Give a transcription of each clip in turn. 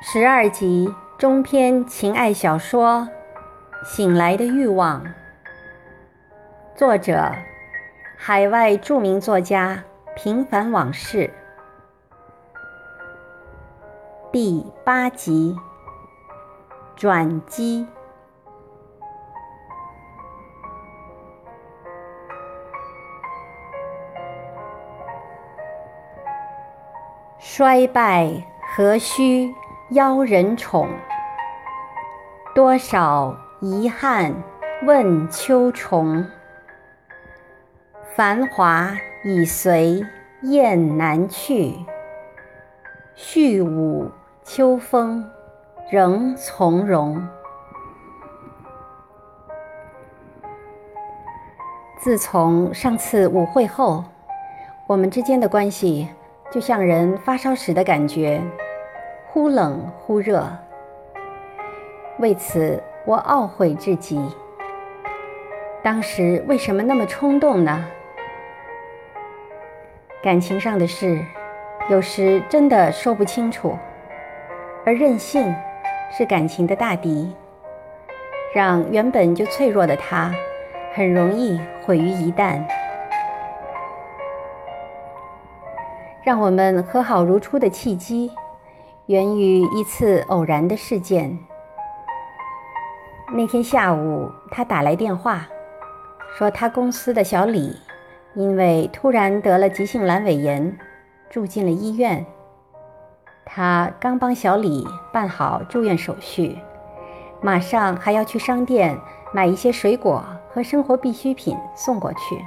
十二集中篇情爱小说《醒来的欲望》，作者：海外著名作家平凡往事，第八集转机。衰败何须？邀人宠，多少遗憾问秋虫。繁华已随雁南去，续舞秋风仍从容。自从上次舞会后，我们之间的关系就像人发烧时的感觉。忽冷忽热，为此我懊悔至极。当时为什么那么冲动呢？感情上的事，有时真的说不清楚，而任性是感情的大敌，让原本就脆弱的他，很容易毁于一旦。让我们和好如初的契机。源于一次偶然的事件。那天下午，他打来电话，说他公司的小李因为突然得了急性阑尾炎，住进了医院。他刚帮小李办好住院手续，马上还要去商店买一些水果和生活必需品送过去。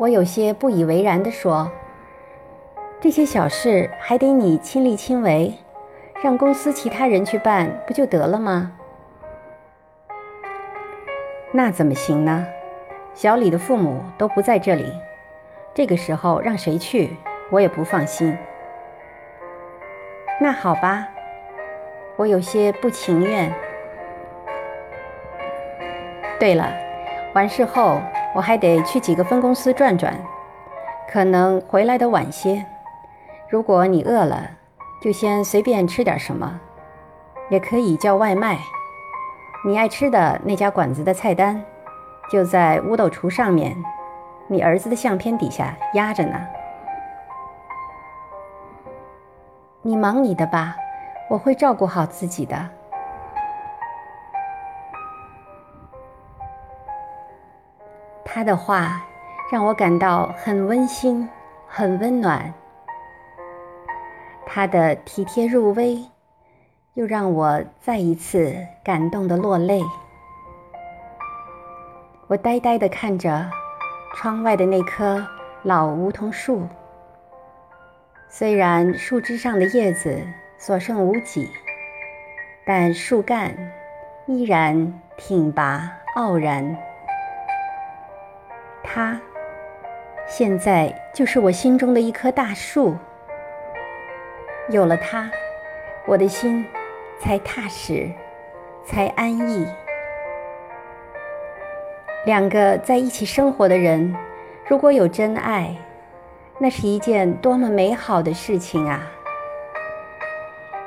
我有些不以为然地说。这些小事还得你亲力亲为，让公司其他人去办不就得了吗？那怎么行呢？小李的父母都不在这里，这个时候让谁去，我也不放心。那好吧，我有些不情愿。对了，完事后我还得去几个分公司转转，可能回来的晚些。如果你饿了，就先随便吃点什么，也可以叫外卖。你爱吃的那家馆子的菜单就在屋斗橱上面，你儿子的相片底下压着呢。你忙你的吧，我会照顾好自己的。他的话让我感到很温馨，很温暖。他的体贴入微，又让我再一次感动的落泪。我呆呆地看着窗外的那棵老梧桐树，虽然树枝上的叶子所剩无几，但树干依然挺拔傲然。它现在就是我心中的一棵大树。有了他，我的心才踏实，才安逸。两个在一起生活的人，如果有真爱，那是一件多么美好的事情啊！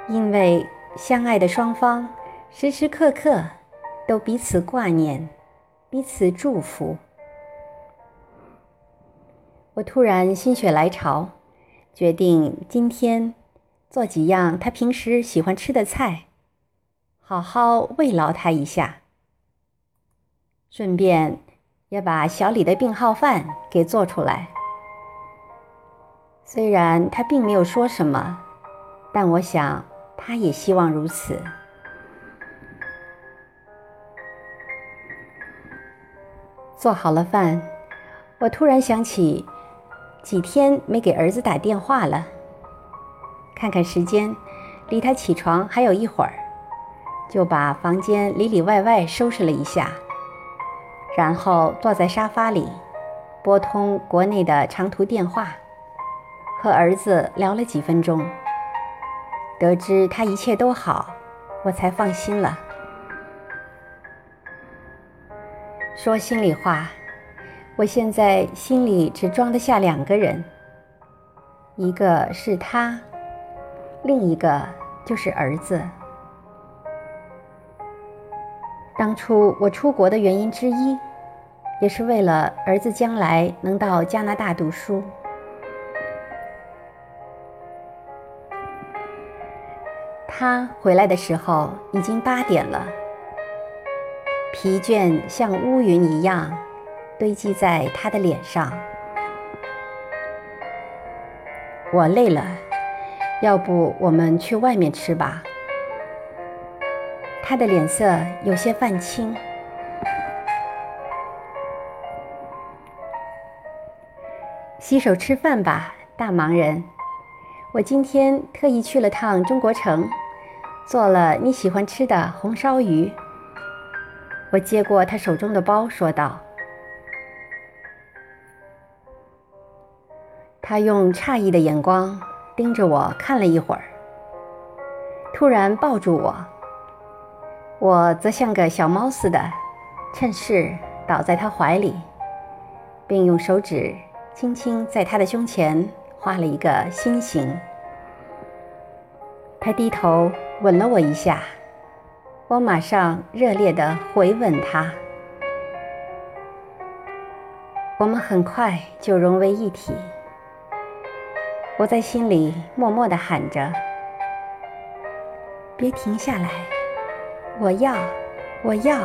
因为相爱的双方时时刻刻都彼此挂念，彼此祝福。我突然心血来潮，决定今天。做几样他平时喜欢吃的菜，好好慰劳他一下。顺便也把小李的病号饭给做出来。虽然他并没有说什么，但我想他也希望如此。做好了饭，我突然想起，几天没给儿子打电话了。看看时间，离他起床还有一会儿，就把房间里里外外收拾了一下，然后坐在沙发里，拨通国内的长途电话，和儿子聊了几分钟。得知他一切都好，我才放心了。说心里话，我现在心里只装得下两个人。一个是他，另一个就是儿子。当初我出国的原因之一，也是为了儿子将来能到加拿大读书。他回来的时候已经八点了，疲倦像乌云一样堆积在他的脸上。我累了，要不我们去外面吃吧？他的脸色有些泛青。洗手吃饭吧，大忙人。我今天特意去了趟中国城，做了你喜欢吃的红烧鱼。我接过他手中的包，说道。他用诧异的眼光盯着我看了一会儿，突然抱住我。我则像个小猫似的，趁势倒在他怀里，并用手指轻轻在他的胸前画了一个心形。他低头吻了我一下，我马上热烈地回吻他。我们很快就融为一体。我在心里默默地喊着：“别停下来！我要，我要！”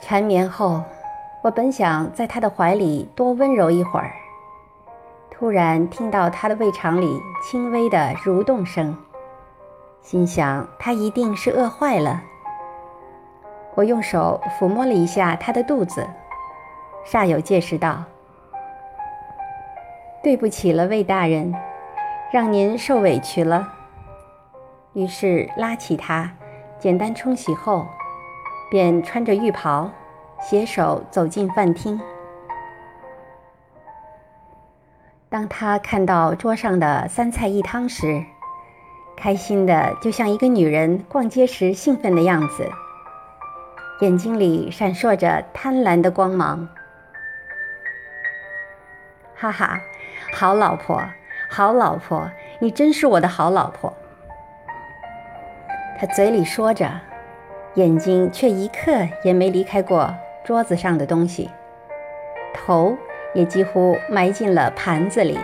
缠绵后，我本想在他的怀里多温柔一会儿，突然听到他的胃肠里轻微的蠕动声，心想他一定是饿坏了。我用手抚摸了一下他的肚子。煞有介事道：“对不起了，魏大人，让您受委屈了。”于是拉起他，简单冲洗后，便穿着浴袍，携手走进饭厅。当他看到桌上的三菜一汤时，开心的就像一个女人逛街时兴奋的样子，眼睛里闪烁着贪婪的光芒。哈哈，好老婆，好老婆，你真是我的好老婆。他嘴里说着，眼睛却一刻也没离开过桌子上的东西，头也几乎埋进了盘子里。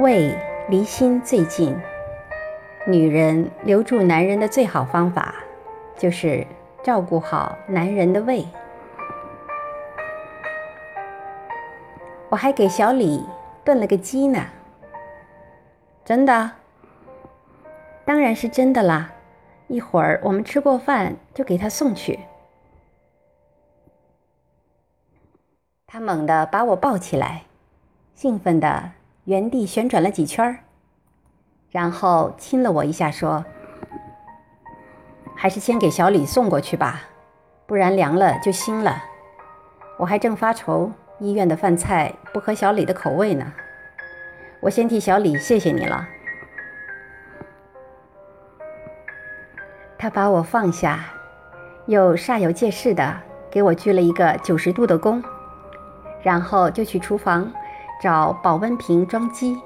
胃离心最近，女人留住男人的最好方法，就是照顾好男人的胃。我还给小李炖了个鸡呢，真的？当然是真的啦！一会儿我们吃过饭就给他送去。他猛地把我抱起来，兴奋地原地旋转了几圈然后亲了我一下，说：“还是先给小李送过去吧，不然凉了就腥了。我还正发愁。”医院的饭菜不合小李的口味呢，我先替小李谢谢你了。他把我放下，又煞有介事的给我鞠了一个九十度的躬，然后就去厨房找保温瓶装鸡，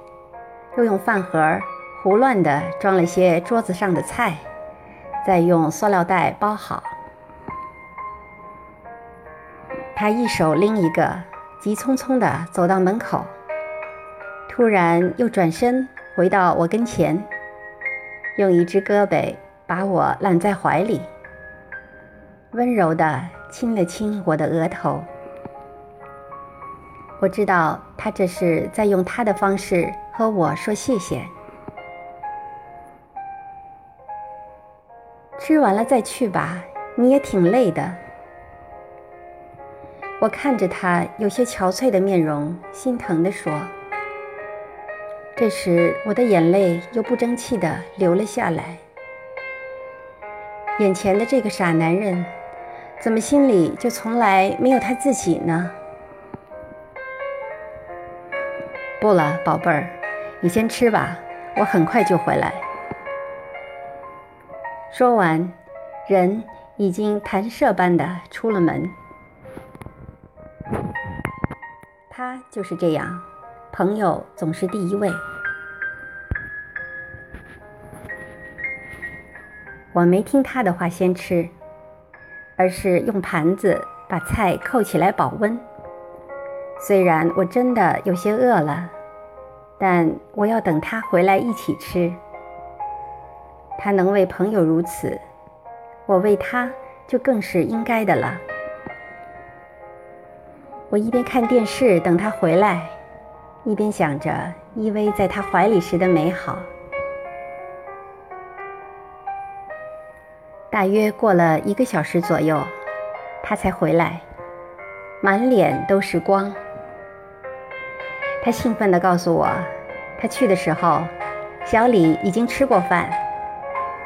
又用饭盒胡乱的装了些桌子上的菜，再用塑料袋包好。他一手拎一个。急匆匆地走到门口，突然又转身回到我跟前，用一只胳膊把我揽在怀里，温柔地亲了亲我的额头。我知道他这是在用他的方式和我说谢谢。吃完了再去吧，你也挺累的。我看着他有些憔悴的面容，心疼地说：“这时，我的眼泪又不争气地流了下来。眼前的这个傻男人，怎么心里就从来没有他自己呢？”不了，宝贝儿，你先吃吧，我很快就回来。说完，人。已经弹射般的出了门。就是这样，朋友总是第一位。我没听他的话先吃，而是用盘子把菜扣起来保温。虽然我真的有些饿了，但我要等他回来一起吃。他能为朋友如此，我为他就更是应该的了。我一边看电视等他回来，一边想着依偎在他怀里时的美好。大约过了一个小时左右，他才回来，满脸都是光。他兴奋地告诉我，他去的时候，小李已经吃过饭，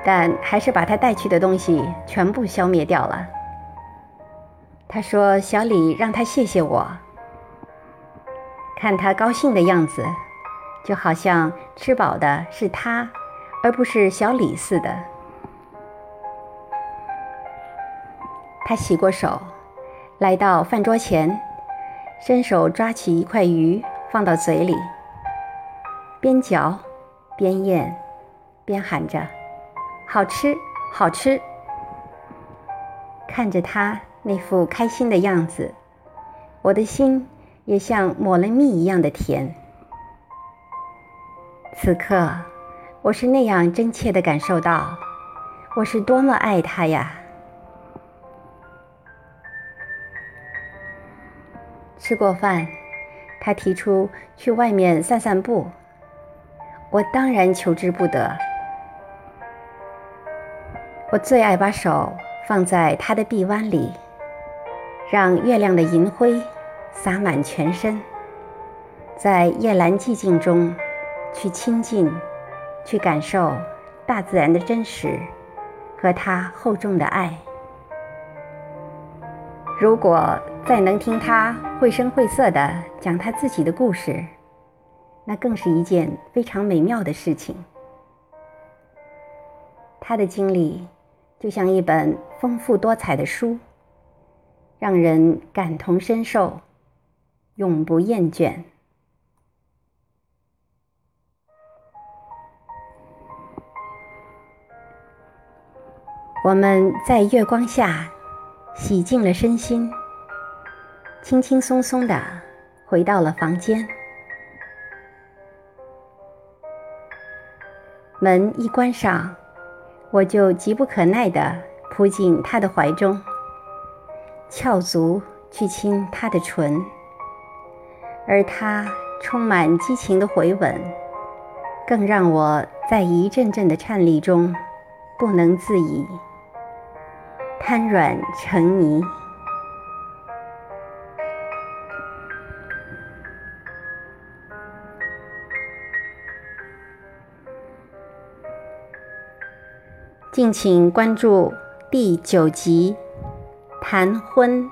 但还是把他带去的东西全部消灭掉了。他说：“小李让他谢谢我。”看他高兴的样子，就好像吃饱的是他，而不是小李似的。他洗过手，来到饭桌前，伸手抓起一块鱼放到嘴里，边嚼边咽，边喊着：“好吃，好吃！”看着他。那副开心的样子，我的心也像抹了蜜一样的甜。此刻，我是那样真切地感受到，我是多么爱他呀！吃过饭，他提出去外面散散步，我当然求之不得。我最爱把手放在他的臂弯里。让月亮的银辉洒满全身，在夜阑寂静中，去亲近，去感受大自然的真实和它厚重的爱。如果再能听他绘声绘色地讲他自己的故事，那更是一件非常美妙的事情。他的经历就像一本丰富多彩的书。让人感同身受，永不厌倦。我们在月光下洗净了身心，轻轻松松的回到了房间。门一关上，我就急不可耐的扑进他的怀中。翘足去亲她的唇，而他充满激情的回吻，更让我在一阵阵的颤栗中不能自已，瘫软成泥。敬请关注第九集。谈婚。